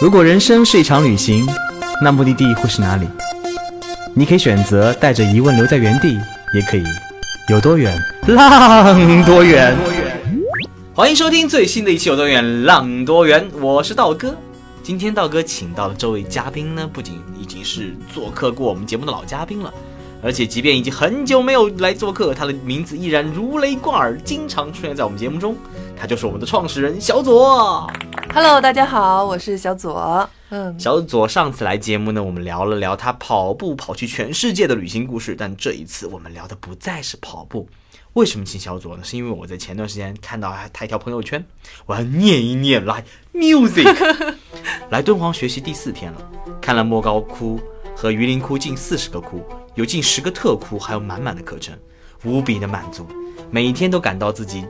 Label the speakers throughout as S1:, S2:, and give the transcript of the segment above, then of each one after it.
S1: 如果人生是一场旅行，那目的地会是哪里？你可以选择带着疑问留在原地，也可以有多远浪多远。欢迎收听最新的一期《有多远浪多远》，我是道哥。今天道哥请到的这位嘉宾呢，不仅已经是做客过我们节目的老嘉宾了，而且即便已经很久没有来做客，他的名字依然如雷贯耳，经常出现在我们节目中。他就是我们的创始人小左。
S2: Hello，大家好，我是小左。嗯，
S1: 小左上次来节目呢，我们聊了聊他跑步跑去全世界的旅行故事，但这一次我们聊的不再是跑步。为什么请小左呢？是因为我在前段时间看到他一条朋友圈，我要念一念来 music。来敦煌学习第四天了，看了莫高窟和榆林窟近四十个窟，有近十个特窟，还有满满的课程，无比的满足，每一天都感到自己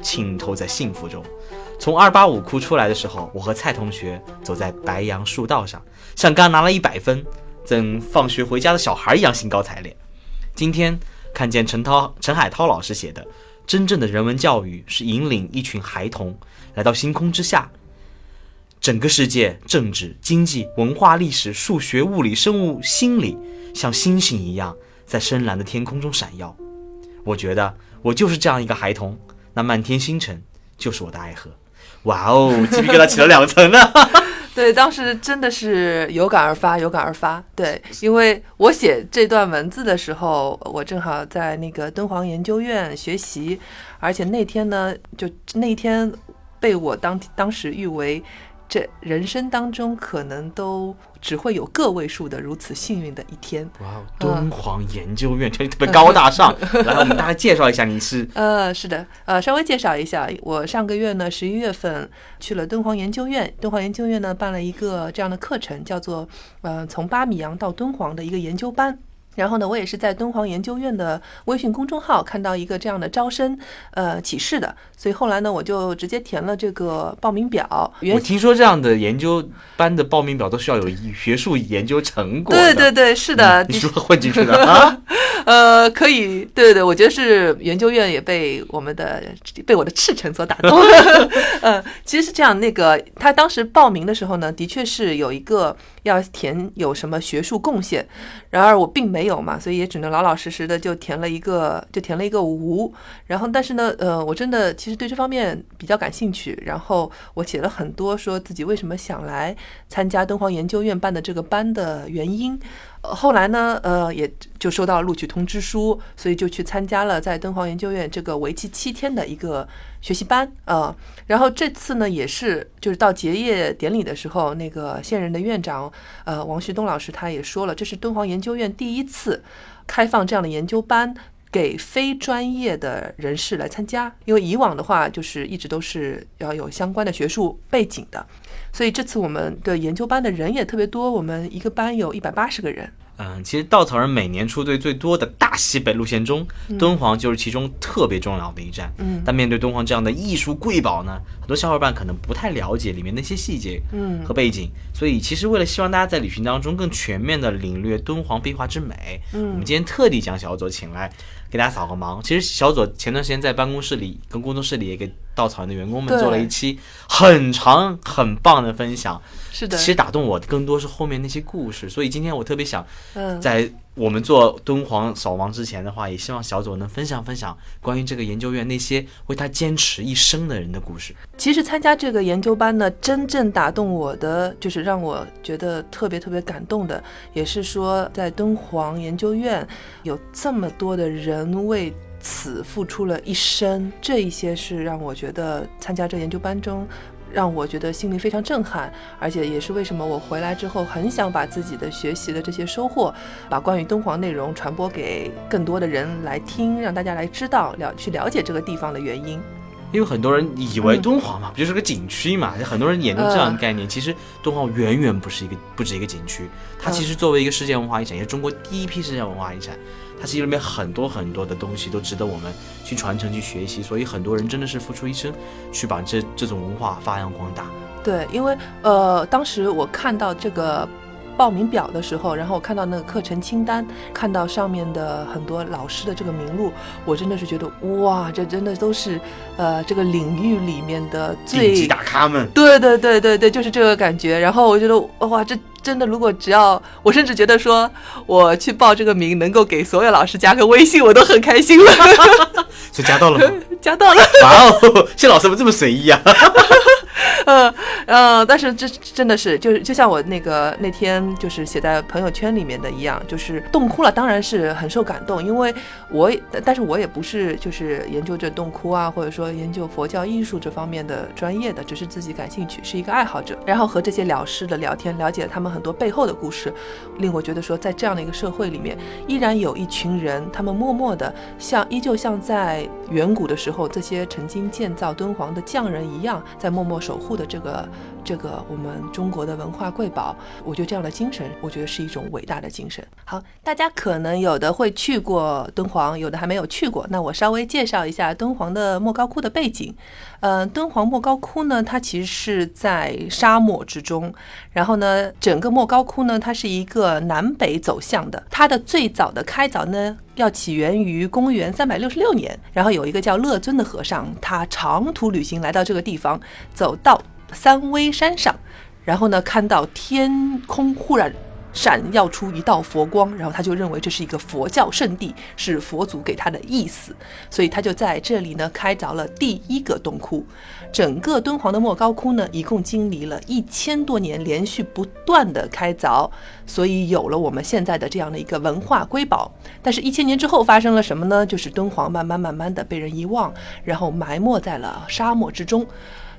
S1: 浸透在幸福中。从二八五窟出来的时候，我和蔡同学走在白杨树道上，像刚拿了一百分，等放学回家的小孩一样兴高采烈。今天看见陈涛、陈海涛老师写的，真正的人文教育是引领一群孩童来到星空之下，整个世界，政治、经济、文化、历史、数学、物理、生物、心理，像星星一样在深蓝的天空中闪耀。我觉得我就是这样一个孩童，那漫天星辰就是我的爱河。哇哦，鸡皮疙瘩起了两层呢。
S2: 对，当时真的是有感而发，有感而发。对，因为我写这段文字的时候，我正好在那个敦煌研究院学习，而且那天呢，就那天被我当当时誉为。这人生当中可能都只会有个位数的如此幸运的一天。
S1: 哇哦，敦煌研究院特别高大上。来，我们大家介绍一下，你是？
S2: 呃，是的，呃，稍微介绍一下，我上个月呢，十一月份去了敦煌研究院。敦煌研究院呢办了一个这样的课程，叫做呃从巴米扬到敦煌的一个研究班。然后呢，我也是在敦煌研究院的微信公众号看到一个这样的招生呃启示的，所以后来呢，我就直接填了这个报名表。
S1: 我听说这样的研究班的报名表都需要有学术研究成果。
S2: 对对对，是的。
S1: 嗯、你是如何混进去的 啊？
S2: 呃，可以，对对对，我觉得是研究院也被我们的被我的赤诚所打动。呃，其实是这样，那个他当时报名的时候呢，的确是有一个要填有什么学术贡献，然而我并没有嘛，所以也只能老老实实的就填了一个，就填了一个无。然后，但是呢，呃，我真的其实对这方面比较感兴趣，然后我写了很多说自己为什么想来参加敦煌研究院办的这个班的原因。后来呢，呃，也就收到了录取通知书，所以就去参加了在敦煌研究院这个为期七天的一个学习班啊。然后这次呢，也是就是到结业典礼的时候，那个现任的院长呃王旭东老师他也说了，这是敦煌研究院第一次开放这样的研究班给非专业的人士来参加，因为以往的话就是一直都是要有相关的学术背景的。所以这次我们的研究班的人也特别多，我们一个班有一百八十个人。
S1: 嗯，其实稻草人每年出队最多的大西北路线中，敦煌就是其中特别重要的一站。
S2: 嗯，
S1: 但面对敦煌这样的艺术瑰宝呢，很多小伙伴可能不太了解里面的一些细节
S2: 嗯
S1: 和背景。所以其实为了希望大家在旅行当中更全面的领略敦煌壁画之美，
S2: 嗯
S1: 我们今天特地将小左请来给大家扫个盲。其实小左前段时间在办公室里跟工作室里也给稻草人的员工们做了一期很长很棒的分享。
S2: 是的，
S1: 其实打动我的更多是后面那些故事，所以今天我特别想
S2: 嗯，
S1: 在我们做敦煌扫盲之前的话，也希望小左能分享分享关于这个研究院那些为他坚持一生的人的故事。
S2: 其实参加这个研究班呢，真正打动我的，就是让我觉得特别特别感动的，也是说在敦煌研究院有这么多的人为此付出了一生，这一些是让我觉得参加这研究班中。让我觉得心里非常震撼，而且也是为什么我回来之后很想把自己的学习的这些收获，把关于敦煌内容传播给更多的人来听，让大家来知道了去了解这个地方的原因。
S1: 因为很多人以为
S2: 嗯
S1: 敦煌嘛，不就是个景区嘛？很多人眼中这样的概念，其实敦煌远远不是一个不止一个景区，它其实作为一个世界文化遗产，也是中国第一批世界文化遗产，它其实里面很多很多的东西都值得我们去传承、去学习。所以很多人真的是付出一生去把这这种文化发扬光大。
S2: 对，因为呃，当时我看到这个报名表的时候，然后我看到那个课程清单，看到上面的很多老师的这个名录，我真的是觉得哇，这真的都是呃这个领域里面的最
S1: 大咖们，
S2: 对对对对对，就是这个感觉。然后我觉得哇，这真的，如果只要我甚至觉得说我去报这个名，能够给所有老师加个微信，我都很开心了。
S1: 所以加到了吗？
S2: 加到了。
S1: 哇哦，谢老师怎么这么随意啊！
S2: 呃呃，但是这真的是，就是就像我那个那天就是写在朋友圈里面的一样，就是冻哭了，当然是很受感动，因为我也，但是我也不是就是研究这洞窟啊，或者说研究佛教艺术这方面的专业的，只是自己感兴趣，是一个爱好者。然后和这些老师的聊天，了解了他们很多背后的故事，令我觉得说，在这样的一个社会里面，依然有一群人，他们默默的像依旧像在远古的时候，这些曾经建造敦煌的匠人一样，在默默守守护。的这个这个我们中国的文化瑰宝，我觉得这样的精神，我觉得是一种伟大的精神。好，大家可能有的会去过敦煌，有的还没有去过。那我稍微介绍一下敦煌的莫高窟的背景。呃，敦煌莫高窟呢，它其实是在沙漠之中。然后呢，整个莫高窟呢，它是一个南北走向的。它的最早的开凿呢，要起源于公元三百六十六年。然后有一个叫乐尊的和尚，他长途旅行来到这个地方，走到。三危山上，然后呢，看到天空忽然闪耀出一道佛光，然后他就认为这是一个佛教圣地，是佛祖给他的意思，所以他就在这里呢开凿了第一个洞窟。整个敦煌的莫高窟呢，一共经历了一千多年连续不断的开凿，所以有了我们现在的这样的一个文化瑰宝。但是，一千年之后发生了什么呢？就是敦煌慢慢慢慢的被人遗忘，然后埋没在了沙漠之中。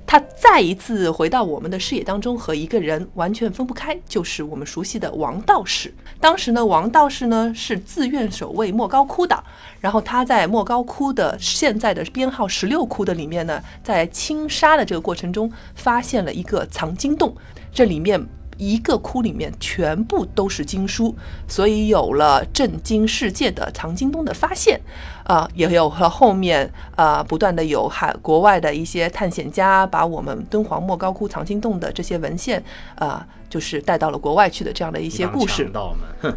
S2: 他再一次回到我们的视野当中，和一个人完全分不开，就是我们熟悉的王道士。当时呢，王道士呢是自愿守卫莫高窟的，然后他在莫高窟的现在的编号十六窟的里面呢，在清沙的这个过程中，发现了一个藏经洞，这里面。一个窟里面全部都是经书，所以有了震惊世界的藏经洞的发现，啊，也有了后面啊不断的有海国外的一些探险家把我们敦煌莫高窟藏经洞的这些文献啊，就是带到了国外去的这样的一些故事。
S1: 哼，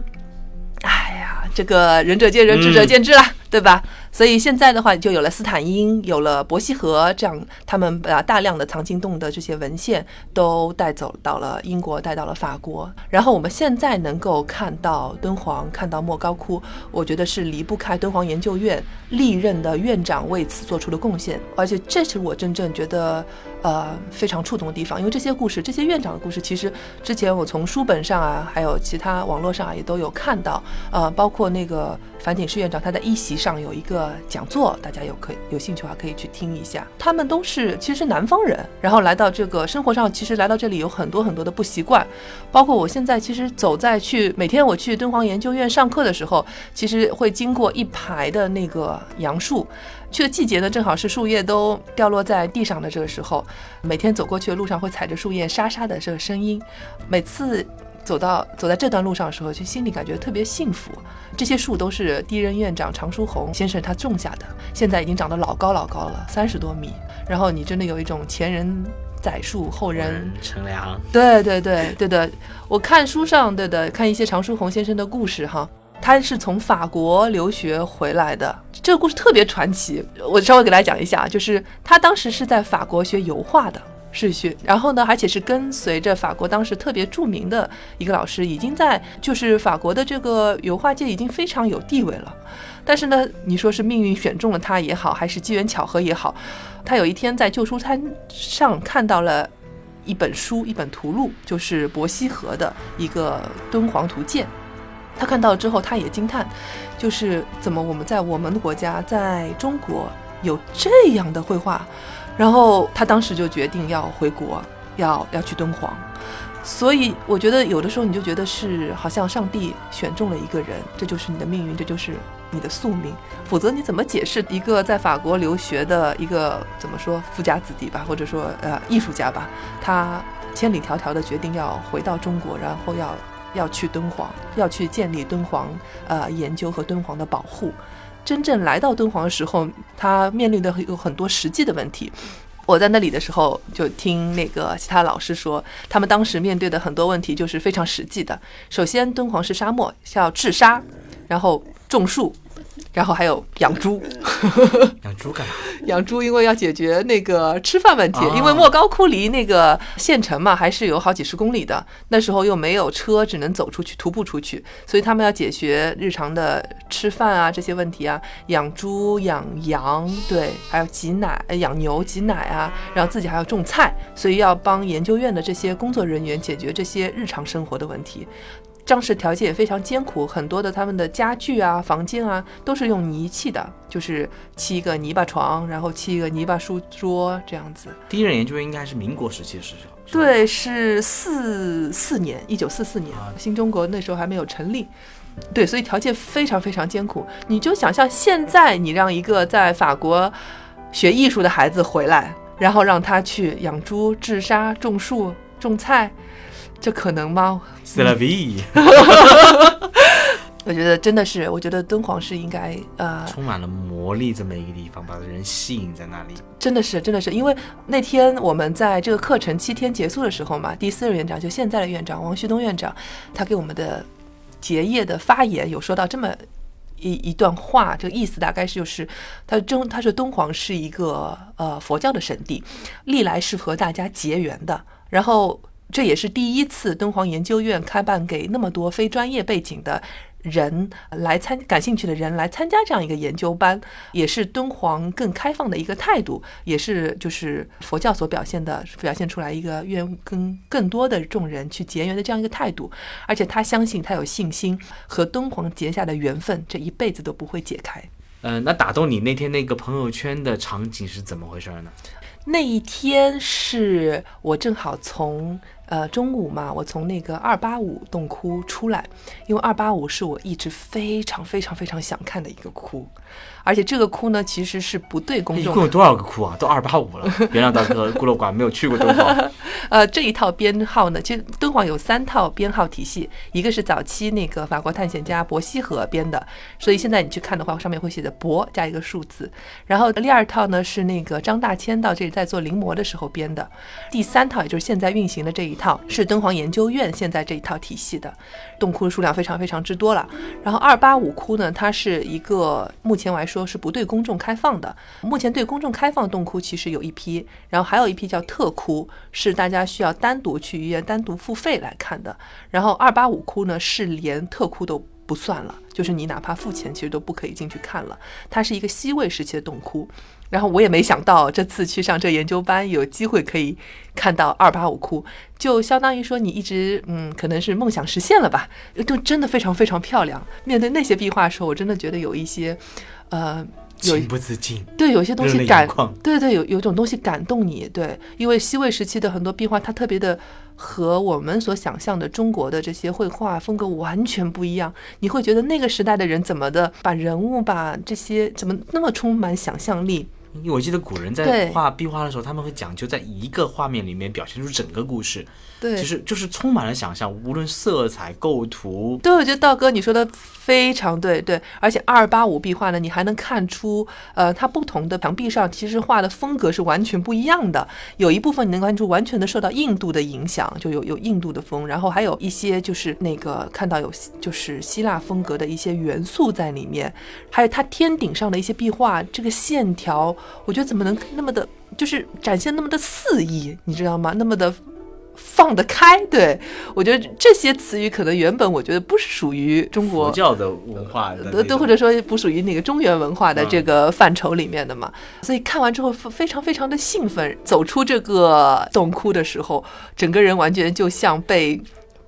S2: 哎呀，这个仁者见仁，智者见智了，对吧？所以现在的话，就有了斯坦因，有了伯希和，这样他们把大量的藏经洞的这些文献都带走到了英国，带到了法国。然后我们现在能够看到敦煌，看到莫高窟，我觉得是离不开敦煌研究院历任的院长为此做出的贡献。而且这是我真正觉得呃非常触动的地方，因为这些故事，这些院长的故事，其实之前我从书本上啊，还有其他网络上啊，也都有看到。呃，包括那个樊锦诗院长，他在一席上有一个。讲座，大家有可以有兴趣的话可以去听一下。他们都是其实是南方人，然后来到这个生活上，其实来到这里有很多很多的不习惯。包括我现在其实走在去每天我去敦煌研究院上课的时候，其实会经过一排的那个杨树。去的季节呢，正好是树叶都掉落在地上的这个时候。每天走过去的路上会踩着树叶沙沙的这个声音。每次。走到走在这段路上的时候，就心里感觉特别幸福。这些树都是第一任院长常书鸿先生他种下的，现在已经长得老高老高了，三十多米。然后你真的有一种前人栽树，后人
S1: 乘凉。
S2: 对对对对的，我看书上对的，看一些常书鸿先生的故事哈，他是从法国留学回来的，这个故事特别传奇。我稍微给大家讲一下，就是他当时是在法国学油画的。是学，然后呢，而且是跟随着法国当时特别著名的一个老师，已经在就是法国的这个油画界已经非常有地位了。但是呢，你说是命运选中了他也好，还是机缘巧合也好，他有一天在旧书摊上看到了一本书，一本图录，就是伯希和的一个敦煌图鉴。他看到之后，他也惊叹，就是怎么我们在我们的国家，在中国有这样的绘画。然后他当时就决定要回国，要要去敦煌，所以我觉得有的时候你就觉得是好像上帝选中了一个人，这就是你的命运，这就是你的宿命。否则你怎么解释一个在法国留学的一个怎么说富家子弟吧，或者说呃艺术家吧，他千里迢迢的决定要回到中国，然后要要去敦煌，要去建立敦煌呃研究和敦煌的保护。真正来到敦煌的时候，他面临的有很多实际的问题，我在那里的时候，就听那个其他老师说，他们当时面对的很多问题就是非常实际的。首先，敦煌是沙漠，要治沙，然后种树。然后还有养猪，
S1: 养猪干嘛？
S2: 养猪因为要解决那个吃饭问题，
S1: 啊
S2: 因为莫高窟离那个县城嘛，还是有好几十公里的。那时候又没有车，只能走出去，徒步出去，所以他们要解决日常的吃饭啊这些问题啊，养猪、养羊，对，还有挤奶、呃养牛、挤奶啊，然后自己还要种菜，所以要帮研究院的这些工作人员解决这些日常生活的问题。当时条件也非常艰苦，很多的他们的家具啊、房间啊都是用泥砌的，就是砌一个泥巴床，然后砌一个泥巴书桌这样子。
S1: 第一任研究员应该是民国时期的时候。是，
S2: 对，是四四年，一九四四年
S1: 啊，
S2: 新中国那时候还没有成立。对，所以条件非常非常艰苦。你就想象现在你让一个在法国学艺术的孩子回来，然后让他去养猪、治沙、种树、种菜，这可能吗
S1: ？E l a v
S2: 我觉得真的是，我觉得敦煌是应该呃，
S1: 充满了魔力这么一个地方，把人吸引在那里。
S2: 真的是，真的是，因为那天我们在这个课程七天结束的时候嘛，第四任院长就现在的院长王旭东院长，他给我们的结业的发言有说到这么一一段话，这个意思大概是就是，他中他说敦煌是一个呃佛教的圣地，历来是和大家结缘的，然后这也是第一次敦煌研究院开办给那么多非专业背景的。人来参感兴趣的人来参加这样一个研究班，也是敦煌更开放的一个态度，也是就是佛教所表现的表现出来一个愿跟更多的众人去结缘的这样一个态度。而且他相信，他有信心和敦煌结下的缘分，这一辈子都不会解开。
S1: 嗯、那打动你那天那个朋友圈的场景是怎么回事呢？
S2: 那一天是我正好从呃中午嘛，我从那个二八五洞窟出来，因为二八五是我一直非常非常非常想看的一个窟，而且这个窟呢其实是不对公众
S1: 一共有多少个窟啊？都二八五了。原谅大哥孤陋寡闻，没有去过敦煌。
S2: 呃，这一套编号呢，其实敦煌有三套编号体系，一个是早期那个法国探险家伯希和编的，所以现在你去看的话，上面会写的伯加一个数字。然后第二套呢是那个张大千到这里在做临摹的时候编的，第三套也就是现在运行的这一套是敦煌研究院现在这一套体系的，洞窟数量非常非常之多了。然后二八五窟呢，它是一个目前前来说是不对公众开放的，目前对公众开放洞窟其实有一批，然后还有一批叫特窟，是大家需要单独去医院单独付费来看的。然后二八五窟呢是连特窟都不算了，就是你哪怕付钱，其实都不可以进去看了。它是一个西魏时期的洞窟。然后我也没想到这次去上这研究班，有机会可以看到二八五窟，就相当于说你一直嗯，可能是梦想实现了吧，就真的非常非常漂亮。面对那些壁画的时候，我真的觉得有一些，呃，有
S1: 情不自禁。
S2: 对，有些东西感对对，有有种东西感动你，对，因为西魏时期的很多壁画，它特别的和我们所想象的中国的这些绘画风格完全不一样。你会觉得那个时代的人怎么的把人物把这些怎么那么充满想象力？
S1: 因为我记得古人在画壁画的时候，他们会讲究在一个画面里面表现出整个故事，
S2: 对，
S1: 其实就是充满了想象，无论色彩、构图，
S2: 对，我觉得道哥你说的非常对，对，而且二八五壁画呢，你还能看出，呃，它不同的墙壁上其实画的风格是完全不一样的。有一部分你能看出完全的受到印度的影响，就有有印度的风，然后还有一些就是那个看到有就是希腊风格的一些元素在里面，还有它天顶上的一些壁画，这个线条，我觉得怎么能那么的，就是展现那么的肆意，你知道吗？那么的。放得开，对我觉得这些词语可能原本我觉得不是属于中国
S1: 佛教的文化的那
S2: 都都或者说不属于那个中原文化的
S1: 嗯
S2: 这个范畴里面的嘛，所以看完之后非非常非常的兴奋。走出这个洞窟的时候，整个人完全就像被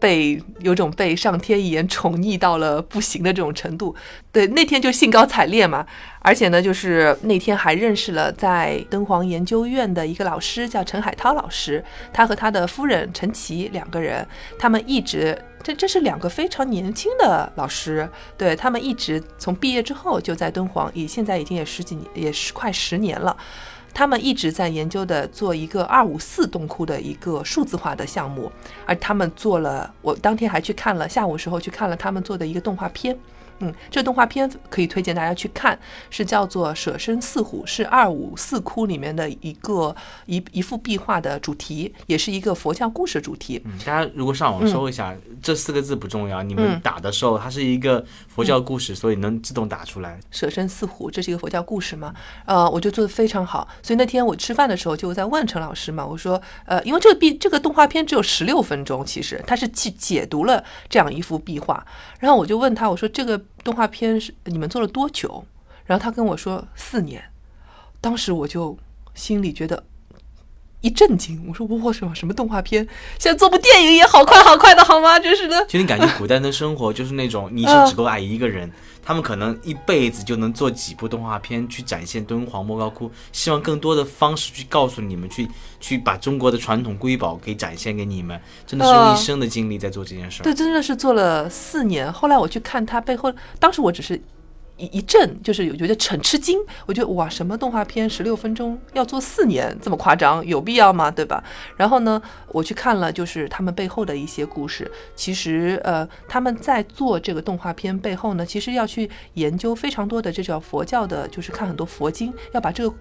S2: 被有种被上天一眼宠溺到了不行的这种程度。对，那天就兴高采烈嘛，而且呢，就是那天还认识了在敦煌研究院的一个老师，叫陈海涛老师，他和他的夫人陈琦两个人，他们一直。这这是两个非常年轻的老师，对他们一直从毕业之后就在敦煌，已现在已经也十几年，也是快十年了。他们一直在研究的做一个二五四洞窟的一个数字化的项目，而他们做了，我当天还去看了，下午时候去看了他们做的一个动画片。嗯，这个动画片可以推荐大家去看，是叫做《舍身饲虎》，是二五四窟里面的一个一一幅壁画的主题，也是一个佛教故事主题。
S1: 嗯，大家如果上网搜一下，这四个字不重要，你们打的时候，它是一个佛教故事，所以能自动打出来。
S2: 舍身饲虎，这是一个佛教故事嘛？呃，我就做的非常好，所以那天我吃饭的时候就在问陈老师嘛，我说，呃，因为这个壁这个动画片只有十六分钟，其实它是去解读了这样一幅壁画，然后我就问他，我说这个。动画片是你们做了多久？然后他跟我说四年，当时我就心里觉得一震惊。我说我什么什么动画片？现在做部电影也好快好快的好吗？真是的。
S1: 就你感觉古代的生活就是那种你是只够爱一个人，他们可能一辈子就能做几部动画片去展现敦煌莫高窟，希望更多的方式去告诉你们，去去把中国的传统瑰宝给展现给你们，真的是用一生的精力在做这件事儿。
S2: 对，真的是做了四年。后来我去看他背后，当时我只是。一一阵就是有觉得很吃惊，我觉得哇，什么动画片十六分钟要做四年，这么夸张，有必要吗？对吧？然后呢，我去看了，就是他们背后的一些故事。其实，呃，他们在做这个动画片背后呢，其实要去研究非常多的这叫佛教的，就是看很多佛经，要把这个。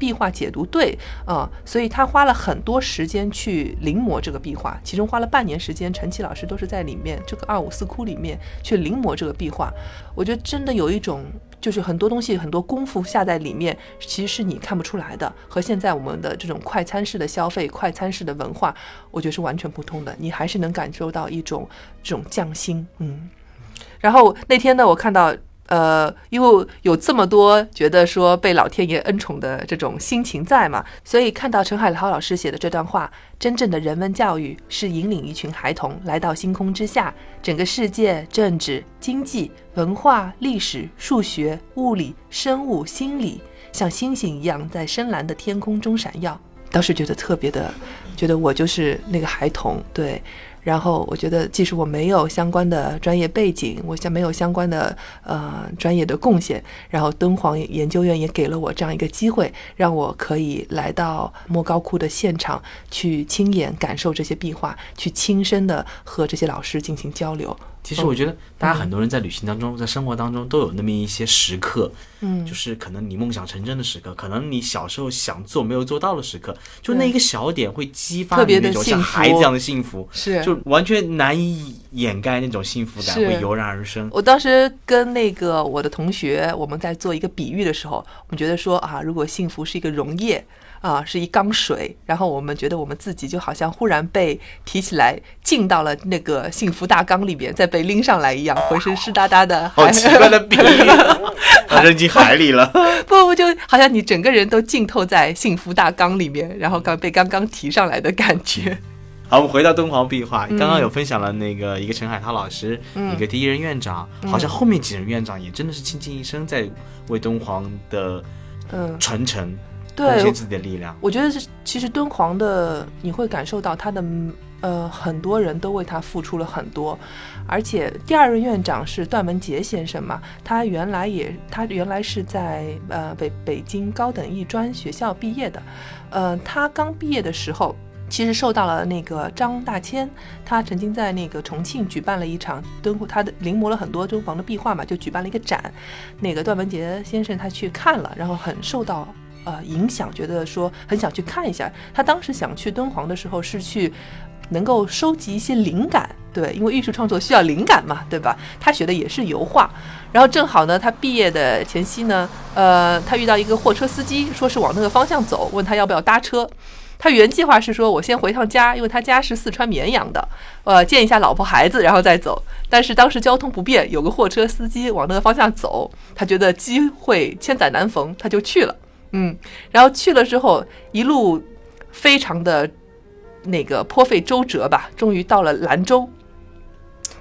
S2: 壁画解读对啊，所以他花了很多时间去临摹这个壁画，其中花了半年时间，陈奇老师都是在里面这个二五四窟里面去临摹这个壁画。我觉得真的有一种，就是很多东西很多功夫下在里面，其实是你看不出来的，和现在我们的这种快餐式的消费、快餐式的文化，我觉得是完全不同的。你还是能感受到一种这种匠心，嗯。然后那天呢，我看到。呃，因为有这么多觉得说被老天爷恩宠的这种心情在嘛，所以看到陈海涛老师写的这段话，真正的人文教育是引领一群孩童来到星空之下，整个世界、政治、经济、文化、历史、数学、物理、生物、心理，像星星一样在深蓝的天空中闪耀。当时觉得特别的，觉得我就是那个孩童，对。然后我觉得，即使我没有相关的专业背景，我像没有相关的呃专业的贡献，然后敦煌研究院也给了我这样一个机会，让我可以来到莫高窟的现场，去亲眼感受这些壁画，去亲身的和这些老师进行交流。
S1: 其实我觉得，大家很多人在旅行当中，在生活当中都有那么一些时刻，
S2: 嗯，
S1: 就是可能你梦想成真的时刻，可能你小时候想做没有做到的时刻，就那一个小点会激发你那种像孩子一样的幸福，
S2: 是，
S1: 就完全难以掩盖那种幸福感会油然而生。
S2: 我当时跟那个我的同学，我们在做一个比喻的时候，我们觉得说啊，如果幸福是一个溶液。啊，是一缸水，然后我们觉得我们自己就好像忽然被提起来，浸到了那个幸福大缸里边，再被拎上来一样，浑身湿哒哒的。
S1: 好奇怪的比喻，扔进海里了。
S2: 不不，就好像你整个人都浸透在幸福大缸里面，然后刚被刚刚提上来的感觉。
S1: 好，我们回到敦煌壁画，刚刚有分享了那个一个陈海涛老师，一个第一任院长，好像后面几任院长也真的是倾尽一生在为敦煌的传承。
S2: 对，
S1: 自己的力量。
S2: 我觉得是，其实敦煌的，你会感受到他的，呃，很多人都为他付出了很多。而且第二任院长是段文杰先生嘛，他原来也，他原来是在呃北北京高等艺专学校毕业的。呃，他刚毕业的时候，其实受到了那个张大千，他曾经在那个重庆举办了一场敦煌，他的临摹了很多敦煌的壁画嘛，就举办了一个展。那个段文杰先生他去看了，然后很受到。呃，影响觉得说很想去看一下。他当时想去敦煌的时候，是去能够收集一些灵感，对，因为艺术创作需要灵感嘛，对吧？他学的也是油画，然后正好呢，他毕业的前夕呢，呃，他遇到一个货车司机，说是往那个方向走，问他要不要搭车。他原计划是说，我先回趟家，因为他家是四川绵阳的，呃，见一下老婆孩子，然后再走。但是当时交通不便，有个货车司机往那个方向走，他觉得机会千载难逢，他就去了。嗯，然后去了之后，一路非常的那个颇费周折吧，终于到了兰州。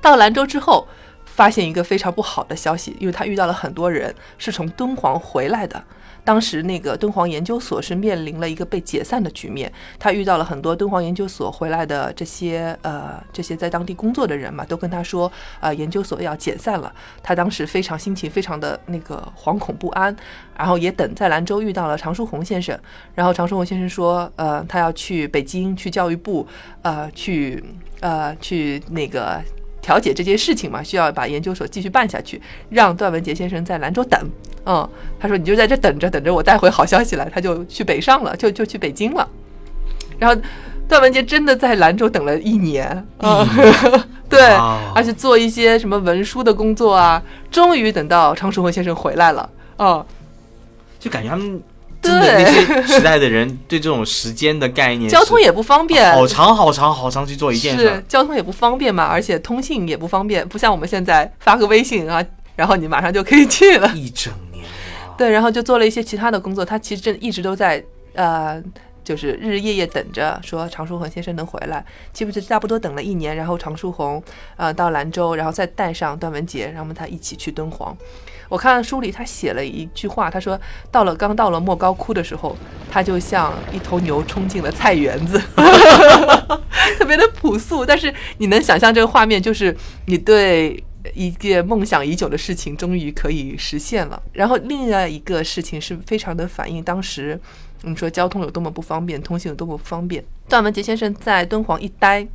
S2: 到兰州之后，发现一个非常不好的消息，因为他遇到了很多人是从敦煌回来的。当时那个敦煌研究所是面临了一个被解散的局面，他遇到了很多敦煌研究所回来的这些呃这些在当地工作的人嘛，都跟他说啊研究所要解散了。他当时非常心情非常的那个惶恐不安，然后也等在兰州遇到了常书鸿先生，然后常书鸿先生说呃他要去北京去教育部呃去呃去那个。调解这件事情嘛，需要把研究所继续办下去，让段文杰先生在兰州等。嗯，他说你就在这等着，等着我带回好消息来。他就去北上了，就就去北京了。然后段文杰真的在兰州等了一年，嗯，对，而且做一些什么文书的工作啊，终于等到常书鸿先生回来了。嗯，
S1: 就感觉他们。真的，那些时代的人对这种时间的概念，
S2: 交通也不方便，
S1: 好长好长好长去做一件
S2: 事，交通也不方便嘛，而且通信也不方便，不像我们现在发个微信啊，然后你马上就可以去了。
S1: 一整年，
S2: 对，然后就做了一些其他的工作。他其实真一直都在呃，就是日日夜夜等着说常书鸿先生能回来，岂不是差不多等了一年，然后常书鸿呃到兰州，然后再带上段文杰，然后他一起去敦煌。我看书里他写了一句话，他说到了刚到了莫高窟的时候，他就像一头牛冲进了菜园子，特别的朴素。但是你能想象这个画面，就是你对一件梦想已久的事情终于可以实现了。然后另外一个事情是非常的反映当时我们说交通有多么不方便，通信有多么不方便。段文杰先生在敦煌一待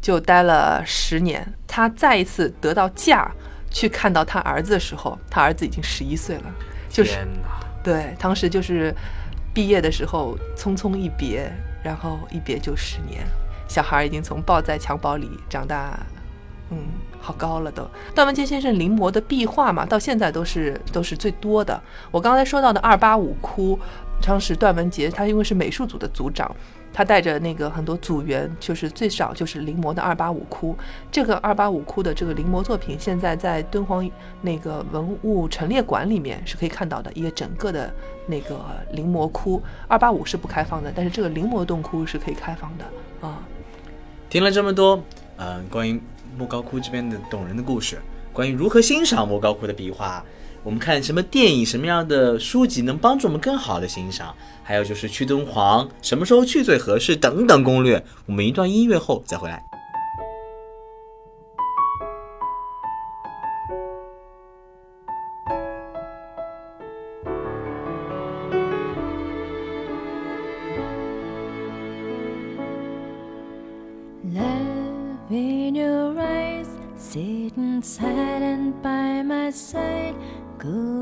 S2: 就待了十年，他再一次得到驾。去看到他儿子的时候，他儿子已经十一岁了，就是对，当时就是毕业的时候匆匆一别，然后一别就十年，小孩已经从抱在襁褓里长大，嗯，好高了都。段文杰先生临摹的壁画嘛，到现在都是都是最多的。我刚才说到的二八五窟，当时段文杰他因为是美术组的组长。他带着那个很多组员，就是最少就是临摹的二八五窟。这个二八五窟的这个临摹作品，现在在敦煌那个文物陈列馆里面是可以看到的。一个整个的那个临摹窟，二八五是不开放的，但是这个临摹洞窟是可以开放的啊。
S1: 听了这么多，嗯，关于莫高窟这边的动人的故事，关于如何欣赏莫高窟的壁画。我们看什么电影，什么样的书籍能帮助我们更好的欣赏？还有就是去敦煌，什么时候去最合适？等等攻略。我们一段音乐后再回来。
S3: Going good.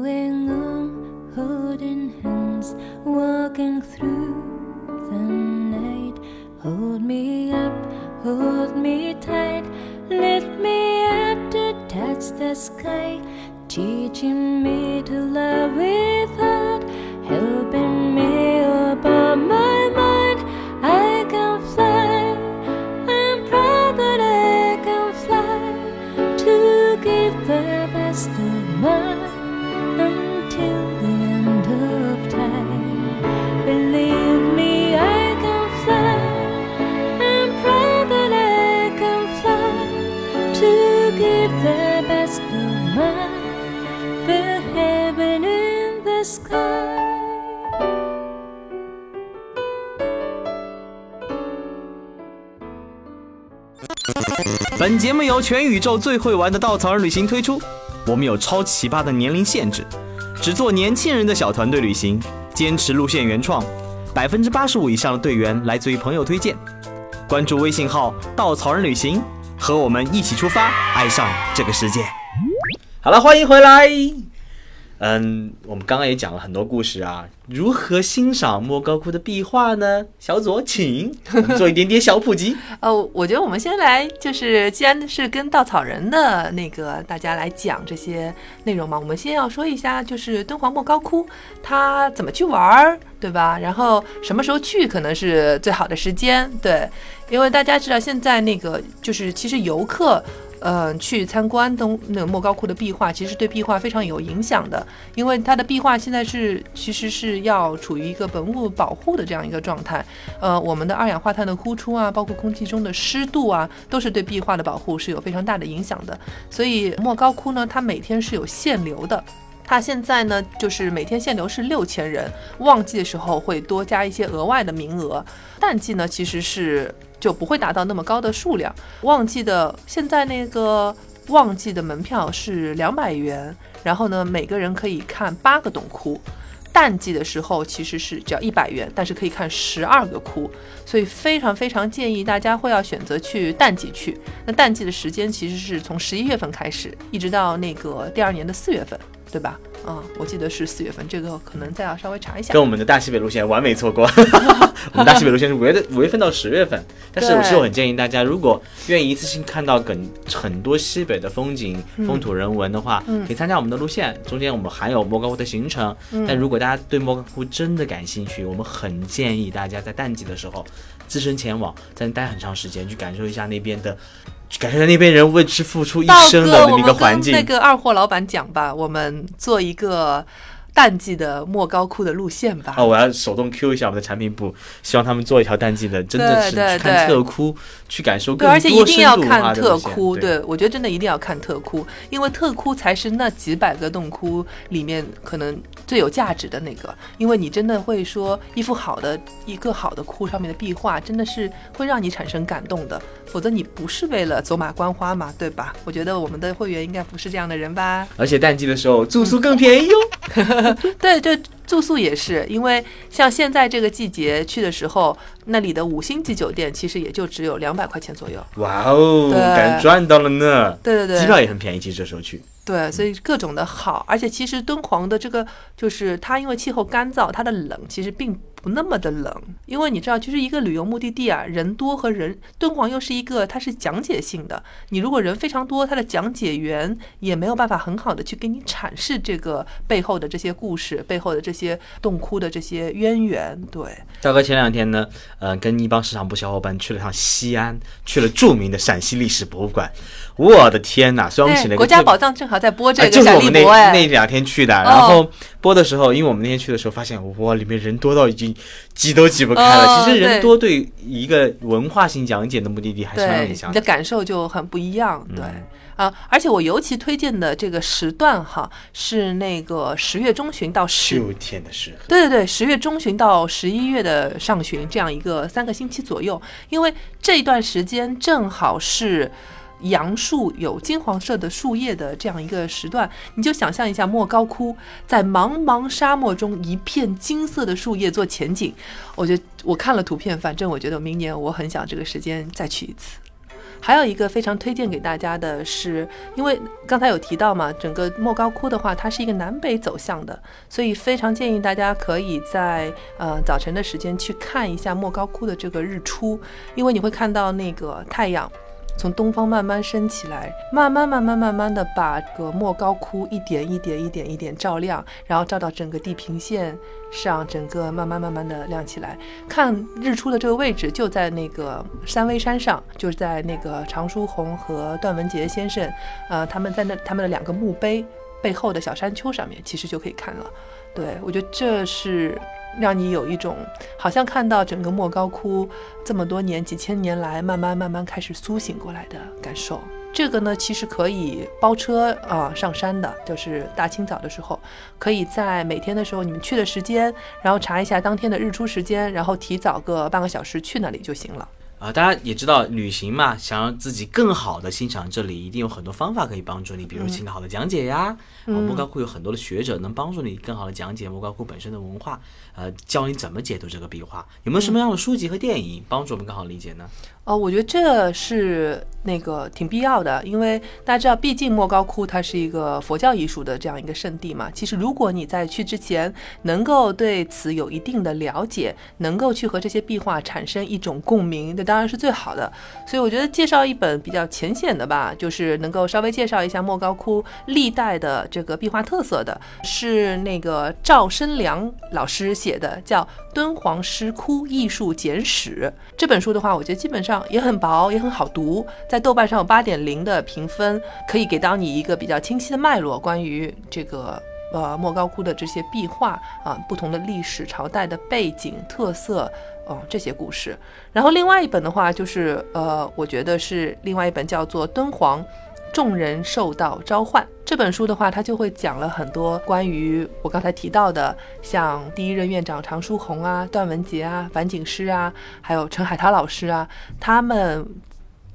S1: 本节目由全宇宙最会玩的稻草人旅行推出。我们有超奇葩的年龄限制，只做年轻人的小团队旅行，坚持路线原创，百分之八十五以上的队员来自于朋友推荐。关注微信号“稻草人旅行”，和我们一起出发，爱上这个世界。好了，欢迎回来。嗯，我们刚刚也讲了很多故事啊，如何欣赏莫高窟的壁画呢？小左，请做一点点小普及。
S2: 哦，我觉得我们先来，就是既然是跟稻草人的那个大家来讲这些内容嘛，我们先要说一下，就是敦煌莫高窟它怎么去玩儿，对吧？然后什么时候去可能是最好的时间，对，因为大家知道现在那个就是其实游客。嗯，去参观东那莫高窟的壁画，其实对壁画非常有影响的，因为它的壁画现在是其实是要处于一个文物保护的这样一个状态。呃，我们的二氧化碳的呼出啊，包括空气中的湿度啊，都是对壁画的保护是有非常大的影响的。所以莫高窟呢，它每天是有限流的，它现在呢就是每天限流是六千人，旺季的时候会多加一些额外的名额，淡季呢其实是。就不会达到那么高的数量。旺季的现在那个旺季的门票是两百元，然后呢，每个人可以看八个洞窟。淡季的时候其实是只要一百元，但是可以看十二个窟，所以非常非常建议大家会要选择去淡季去。那淡季的时间其实是从十一月份开始，一直到那个第二年的四月份，对吧？嗯，我记得是四月份，这个可能再要稍微查一下
S1: 跟。我们的大西北路线完美错过。我们大西北路线是五月的五月份到十月份，但是我是
S2: 我
S1: 很建议大家，如果愿意一次性看到很很多西北的风景、风土人文的话，可以参加我们的路线。中间我们还有莫高窟的行程，但如果大家对莫高窟真的感兴趣，我们很建议大家在淡季的时候自身前往，在那待很长时间，去感受一下那边的，去感受一下那边人为之付出一，生的那个环境。
S2: 跟那个二货老板讲吧，我们做一个淡季的莫高窟的路线吧。
S1: 哦，我要手动 Q 一下我们的产品部，希望他们做一条淡季的，真的是去看特窟，去感受
S2: 对，
S1: 更
S2: 而且一
S1: 多深
S2: 定要看特窟，
S1: 对，
S2: 对我觉得真的一定要看特窟，因为特窟才是那几百个洞窟里面可能最有价值的那个，因为你真的会说一幅好的一个好的库上面的壁画，真的是会让你产生感动的，否则你不是为了走马观花嘛，对吧？我觉得我们的会员应该不是这样的人吧？
S1: 而且淡季的时候住宿更便宜哟。
S2: 对对，住宿也是，因为像现在这个季节去的时候，那里的五星级酒店其实也就只有两百块钱左右。
S1: 哇哦，
S2: 对
S1: 敢赚到了呢！
S2: 对对对，
S1: 机票也很便宜，其实这时候去。
S2: 对，所以各种的好，而且其实敦煌的这个就是它，因为气候干燥，它的冷其实并不那么的冷，因为你知道，就是一个旅游目的地啊，人多和人敦煌又是一个它是讲解性的，你如果人非常多，它的讲解员也没有办法很好的去给你阐释这个背后的这些故事，背后的这些洞窟的这些渊源，对。
S1: 大哥前两天呢，呃，跟一帮市场部小伙伴去了趟西安，去了著名的陕西历史博物馆。我的天呐！虽然我们请了一个
S2: 国家宝藏正好在播这
S1: 哎，
S2: 个
S1: 就是我们那那两天去的，
S2: 哦
S1: 然后播的时候，因为我们那天去的时候发现，哇，里面人多到已经挤都挤不开了。
S2: 哦
S1: 其实人多对一个文化性讲解的目的地还是蛮有
S2: 对
S1: 影响的。
S2: 你的感受就很不一样，对。
S1: 嗯
S2: 啊，而且我尤其推荐的这个时段哈，是那个十月中旬到十，
S1: 秋天的时候，
S2: 对对对，十月中旬到十一月的上旬这样一个三个星期左右，因为这一段时间正好是。杨树有金黄色的树叶的这样一个时段，你就想象一下莫高窟在茫茫沙漠中一片金色的树叶做前景，我觉得我看了图片，反正我觉得明年我很想这个时间再去一次。还有一个非常推荐给大家的是，因为刚才有提到嘛，整个莫高窟的话，它是一个南北走向的，所以非常建议大家可以在呃早晨的时间去看一下莫高窟的这个日出，因为你会看到那个太阳。从东方慢慢升起来，慢慢慢慢慢慢的把这个莫高窟一点一点一点一点照亮，然后照到整个地平线上，整个慢慢慢慢的亮起来。看日出的这个位置就在那个三危山上，就是在那个常书鸿和段文杰先生，呃，他们在那他们的两个墓碑背后的小山丘上面，其实就可以看了。对我觉得这是让你有一种好像看到整个莫高窟这么多年、几千年来慢慢慢慢开始苏醒过来的感受。这个呢，其实可以包车啊、呃上山的，就是大清早的时候，可以在每天的时候你们去的时间，然后查一下当天的日出时间，然后提早个半个小时去那里就行了。
S1: 啊，大家也知道旅行嘛，想让自己更好的欣赏这里，一定有很多方法可以帮助你，比如请到好的讲解呀。啊，莫高窟有很多的学者能帮助你更好的讲解莫高窟本身的文化，呃，教你怎么解读这个壁画。有没有什么样的书籍和电影帮助我们更好理解呢？
S2: 哦，我觉得这是那个挺必要的，因为大家知道，毕竟莫高窟它是一个佛教艺术的这样一个圣地嘛。其实，如果你在去之前能够对此有一定的了解，能够去和这些壁画产生一种共鸣，那当然是最好的。所以，我觉得介绍一本比较浅显的吧，就是能够稍微介绍一下莫高窟历代的这个壁画特色的，是那个赵申良老师写写的，叫《敦煌石窟艺术简史》这本书的话，我觉得基本上也很薄，也很好读，在豆瓣上有八点零的评分，可以给到你一个比较清晰的脉络，关于这个呃莫高窟的这些壁画啊，不同的历史朝代的背景特色。哦，这些故事。然后另外一本的话，就是呃，我觉得是另外一本叫做《敦煌众人受到召唤》这本书的话，它就会讲了很多关于我刚才提到的，像第一任院长常书鸿啊、段文杰啊、樊锦诗啊，还有陈海涛老师啊，他们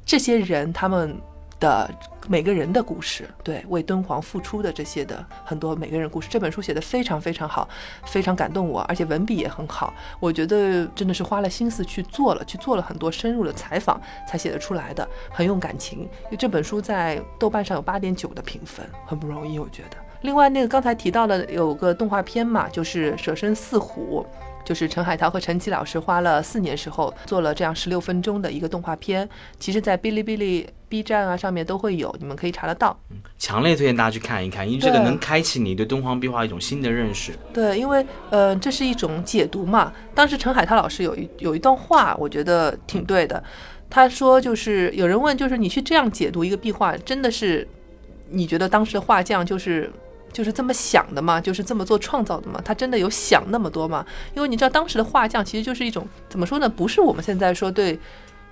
S2: 这些人他们的每个人的故事，对，为敦煌付出的这些的很多每个人故事。这本书写的非常非常好，非常感动我，而且文笔也很好。我觉得真的是花了心思去做了，去做了很多深入的采访才写得出来的，很用感情。因为这本书在豆瓣上有八点九的评分，很不容易，我觉得。另外，那个刚才提到的有个动画片嘛，就是《舍身饲虎》。就是陈海涛和陈奇老师花了四年时候做了这样十六分钟的一个动画片，其实，在哔哩哔哩、B 站啊上面都会有，你们可以查得到。
S1: 强烈推荐大家去看一看，因为这个能开启你对敦煌壁画一种新的认识。
S2: 对，因为呃，这是一种解读嘛。当时陈海涛老师有一有一段话，我觉得挺对的。他说，就是有人问，就是你去这样解读一个壁画，真的是你觉得当时的画匠就是就是这么想的吗？就是这么做创造的吗？他真的有想那么多吗？因为你知道，当时的画匠其实就是一种怎么说呢？不是我们现在说对。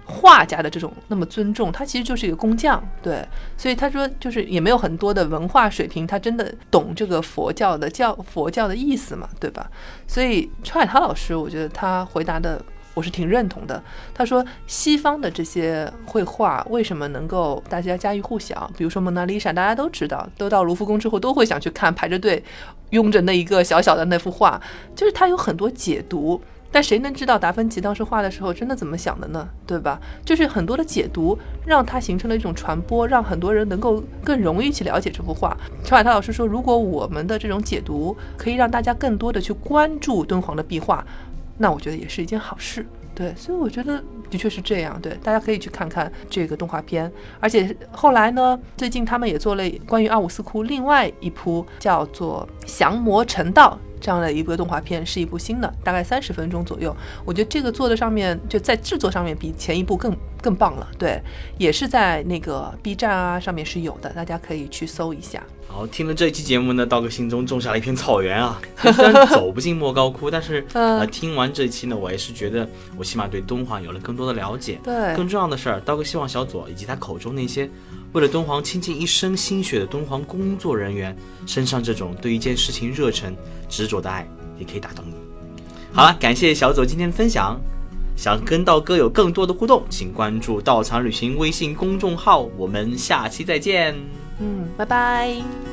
S2: 画家的这种那么尊重，他其实就是一个工匠，对，所以他说就是也没有很多的文化水平，他真的懂这个佛教的教佛教的意思嘛，对吧？所以川海涛老师，我觉得他回答的我是挺认同的。他说西方的这些绘画为什么能够大家家喻户晓？比如说蒙娜丽莎，大家都知道，都到卢浮宫之后都会想去看，排着队拥着那一个小小的那幅画，就是它有很多解读。但谁能知道达芬奇当时画的时候真的怎么想的呢？对吧？就是很多的解读，让它形成了一种传播，让很多人能够更容易去了解这幅画。陈海涛老师说，如果我们的这种解读可以让大家更多的去关注敦煌的壁画，那我觉得也是一件好事。对，所以我觉得的确是这样。对，大家可以去看看这个动画片。而且后来呢，最近他们也做了关于阿武斯库另外一部叫做《降魔成道》。这样的一部动画片是一部新的，大概三十分钟左右。我觉得这个做的上面就在制作上面比前一部更更棒了。对，也是在那个 B 站啊上面是有的，大家可以去搜一下。
S1: 好，听了这期节目呢，道哥心中种下了一片草原啊。虽然走不进莫高窟，但是
S2: 嗯
S1: 呃，听完这期呢，我也是觉得我起码对敦煌有了更多的了解。
S2: 对
S1: 更重要的是，道哥希望小左以及他口中那些为了敦煌倾尽一生心血的敦煌工作人员，身上这种对一件事情热忱、执着的爱，也可以打动你。好了，感谢小左今天的分享。想跟道哥有更多的互动，请关注“道场旅行”微信公众号。我们下期再见。
S2: 嗯，拜拜。